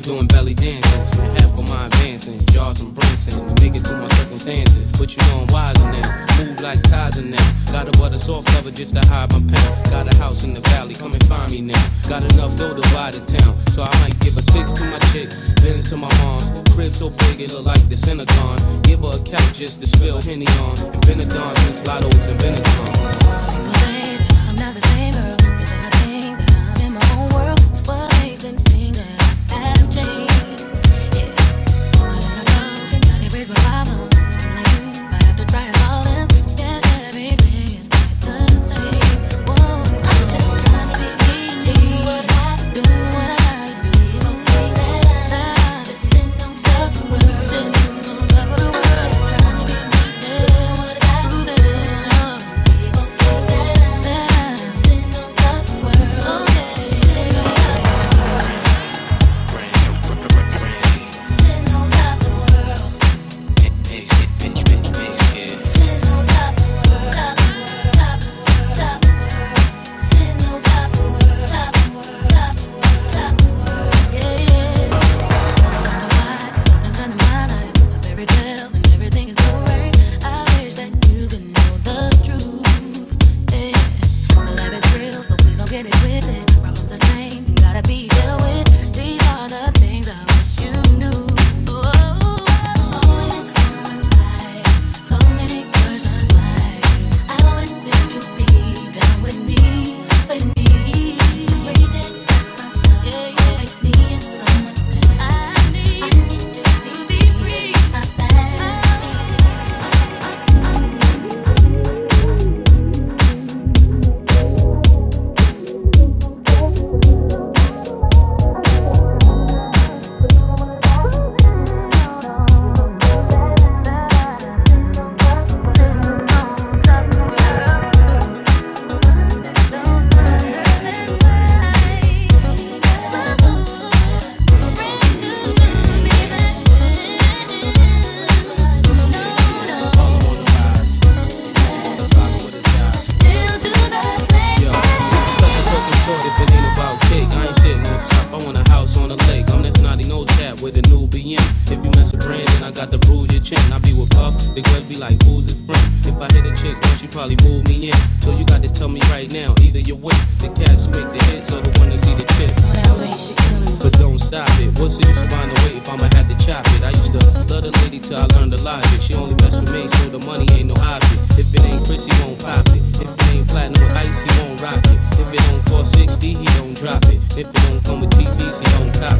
We're doing belly dancing, spent half of my advancing, jaws and bracing, to make it through my circumstances. But you know I'm wiser now, move like Kaiser now. Got a butter soft cover just to hide my pain. Got a house in the valley, come and find me now. Got enough dough to buy the town, so I might give a six to my chick, then to my moms. Crib so big it look like the Synagogue. Give her a couch just to spill Henny on, and Benadon since Lotto's and Benetton. him. If you mess with Brandon, I got to bruise your chin. I be with Puff, the girls be like, who's his friend? If I hit a chick, then she probably move me in. So you got to tell me right now, either you're with the cats who make the hits or the one that see the kiss. But don't stop it. What's the use of find a way if I'ma have to chop it? I used to love the lady till I learned the logic. She only mess with me, so the money ain't no object. If it ain't Cris, he won't pop it. If it ain't platinum with ice, he won't rock it. If it don't cost 60, he don't drop it. If it don't come with TVs, he don't cop